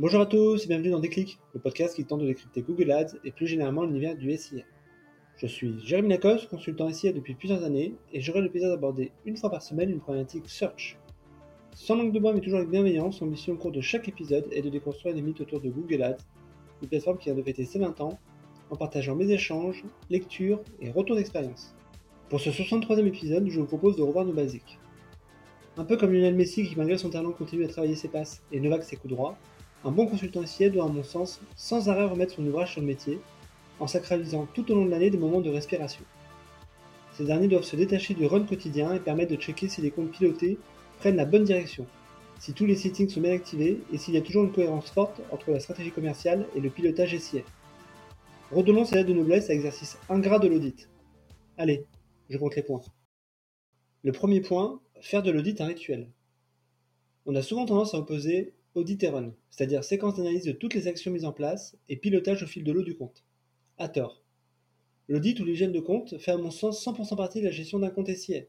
Bonjour à tous et bienvenue dans Déclic, le podcast qui tente de décrypter Google Ads et plus généralement l'univers du SIA. Je suis Jérémy Lacoste, consultant SIA depuis plusieurs années et j'aurai le plaisir d'aborder une fois par semaine une problématique search. Sans langue de bois mais toujours avec bienveillance, mon mission au cours de chaque épisode est de déconstruire les mythes autour de Google Ads, une plateforme qui a de fêter ses 20 ans, en partageant mes échanges, lectures et retours d'expérience. Pour ce 63e épisode, je vous propose de revoir nos basiques. Un peu comme Lionel Messi qui malgré son talent continue à travailler ses passes et Novak ses coups droits, un bon consultant SIA doit à mon sens sans arrêt remettre son ouvrage sur le métier, en sacralisant tout au long de l'année des moments de respiration. Ces derniers doivent se détacher du run quotidien et permettre de checker si les comptes pilotés prennent la bonne direction, si tous les settings sont bien activés et s'il y a toujours une cohérence forte entre la stratégie commerciale et le pilotage SIA. Redonnons ces lettres de noblesse à l'exercice ingrat de l'audit. Allez, je compte les points. Le premier point, faire de l'audit un rituel. On a souvent tendance à opposer audit et run, c'est-à-dire séquence d'analyse de toutes les actions mises en place et pilotage au fil de l'eau du compte. À tort. L'audit ou l'hygiène de compte fait à mon sens 100% partie de la gestion d'un compte SIA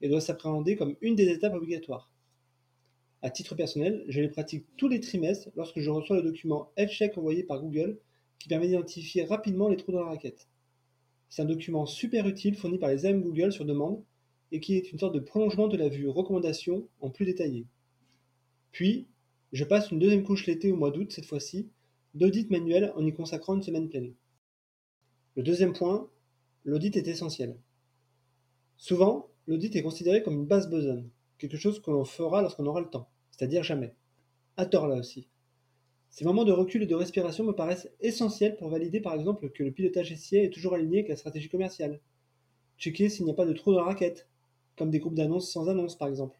et doit s'appréhender comme une des étapes obligatoires. À titre personnel, je les pratique tous les trimestres lorsque je reçois le document F-Check envoyé par Google qui permet d'identifier rapidement les trous dans la raquette. C'est un document super utile fourni par les AM Google sur demande et qui est une sorte de prolongement de la vue recommandation en plus détaillé. Puis, je passe une deuxième couche l'été au mois d'août cette fois-ci, d'audit manuel en y consacrant une semaine pleine. Le deuxième point, l'audit est essentiel. Souvent, l'audit est considéré comme une base besogne, quelque chose que l'on fera lorsqu'on aura le temps, c'est-à-dire jamais. À tort là aussi. Ces moments de recul et de respiration me paraissent essentiels pour valider par exemple que le pilotage SIA est toujours aligné avec la stratégie commerciale. Checker s'il n'y a pas de trou dans la raquette, comme des groupes d'annonces sans annonce par exemple,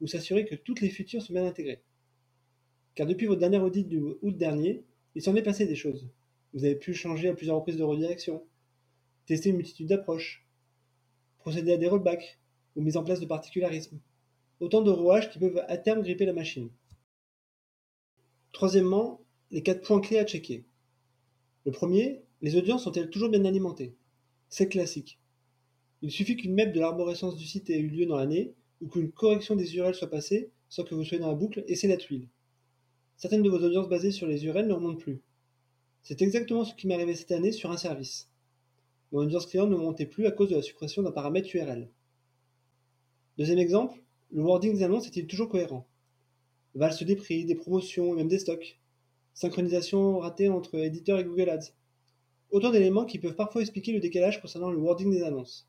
ou s'assurer que toutes les futures sont bien intégrées. Car depuis votre dernier audit du août dernier, il s'en est passé des choses. Vous avez pu changer à plusieurs reprises de redirection, tester une multitude d'approches, procéder à des rollbacks ou mise en place de particularismes. Autant de rouages qui peuvent à terme gripper la machine. Troisièmement, les quatre points clés à checker. Le premier, les audiences sont-elles toujours bien alimentées? C'est classique. Il suffit qu'une map de l'arborescence du site ait eu lieu dans l'année ou qu'une correction des URL soit passée sans que vous soyez dans la boucle et c'est la tuile. Certaines de vos audiences basées sur les URL ne remontent plus. C'est exactement ce qui m'est arrivé cette année sur un service. Mon audience client ne montait plus à cause de la suppression d'un paramètre URL. Deuxième exemple, le wording des annonces est-il toujours cohérent? Valse des prix, des promotions et même des stocks. Synchronisation ratée entre éditeur et Google Ads. Autant d'éléments qui peuvent parfois expliquer le décalage concernant le wording des annonces.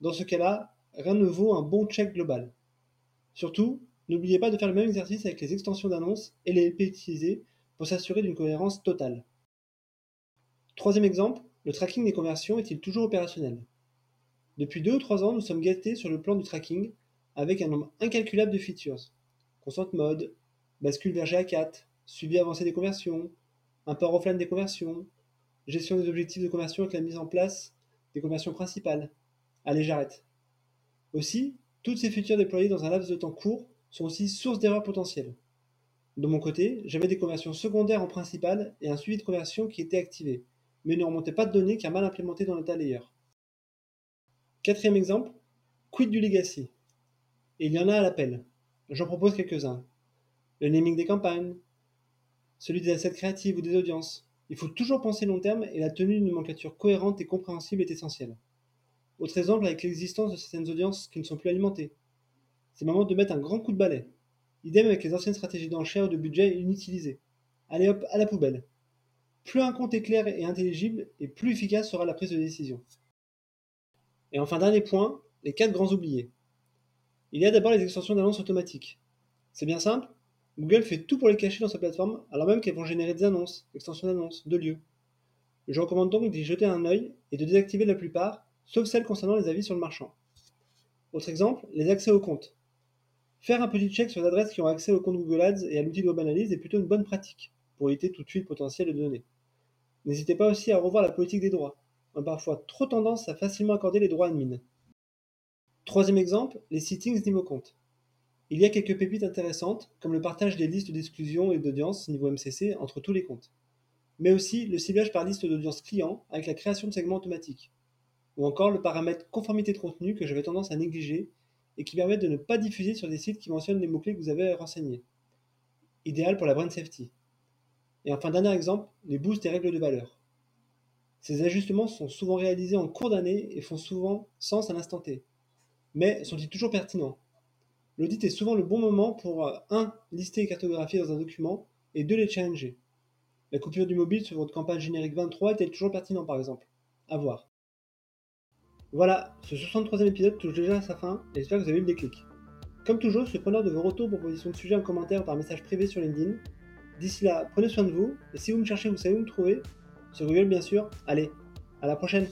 Dans ce cas-là, rien ne vaut un bon check global. Surtout, n'oubliez pas de faire le même exercice avec les extensions d'annonces et les LP utilisés pour s'assurer d'une cohérence totale. Troisième exemple, le tracking des conversions est-il toujours opérationnel? Depuis deux ou trois ans, nous sommes gâtés sur le plan du tracking avec un nombre incalculable de features. Constant mode, bascule vers GA4, suivi avancé des conversions, un port offline des conversions, gestion des objectifs de conversion avec la mise en place des conversions principales. Allez, j'arrête. Aussi, toutes ces features déployées dans un laps de temps court sont aussi source d'erreurs potentielles. De mon côté, j'avais des conversions secondaires en principal et un suivi de conversion qui était activé, mais ne remontait pas de données car mal implémenté dans le layer. Quatrième exemple, quid du legacy? Et il y en a à l'appel. J'en propose quelques-uns. Le naming des campagnes, celui des assets créatifs ou des audiences. Il faut toujours penser long terme et la tenue d'une nomenclature cohérente et compréhensible est essentielle. Autre exemple avec l'existence de certaines audiences qui ne sont plus alimentées. C'est le moment de mettre un grand coup de balai. Idem avec les anciennes stratégies d'enchère ou de budget inutilisées. Allez hop, à la poubelle. Plus un compte est clair et intelligible, et plus efficace sera la prise de décision. Et enfin, dernier point, les quatre grands oubliés. Il y a d'abord les extensions d'annonces automatiques. C'est bien simple, Google fait tout pour les cacher dans sa plateforme, alors même qu'elles vont générer des annonces, extensions d'annonces, de lieux. Je recommande donc d'y jeter un œil et de désactiver la plupart, sauf celles concernant les avis sur le marchand. Autre exemple, les accès aux comptes. Faire un petit check sur les adresses qui ont accès au compte Google Ads et à l'outil de web analyse est plutôt une bonne pratique pour éviter tout de suite potentiel de données. N'hésitez pas aussi à revoir la politique des droits. On a parfois trop tendance à facilement accorder les droits admin. Troisième exemple, les settings niveau compte. Il y a quelques pépites intéressantes, comme le partage des listes d'exclusion et d'audience niveau MCC entre tous les comptes, mais aussi le ciblage par liste d'audience client avec la création de segments automatiques, ou encore le paramètre conformité de contenu que j'avais tendance à négliger et qui permet de ne pas diffuser sur des sites qui mentionnent les mots-clés que vous avez renseignés. Idéal pour la brand safety. Et enfin, dernier exemple, les boosts et règles de valeur. Ces ajustements sont souvent réalisés en cours d'année et font souvent sens à l'instant T. Mais sont-ils toujours pertinents? L'audit est souvent le bon moment pour 1. lister et cartographier dans un document et 2. les challenger. La coupure du mobile sur votre campagne générique 23 est-elle toujours pertinent par exemple? À voir. Voilà, ce 63e épisode touche déjà à sa fin et j'espère que vous avez eu le déclic. Comme toujours, je suis preneur de vos retours, propositions de sujets en commentaire ou par message privé sur LinkedIn. D'ici là, prenez soin de vous et si vous me cherchez, vous savez où me trouver. Sur Google bien sûr. Allez, à la prochaine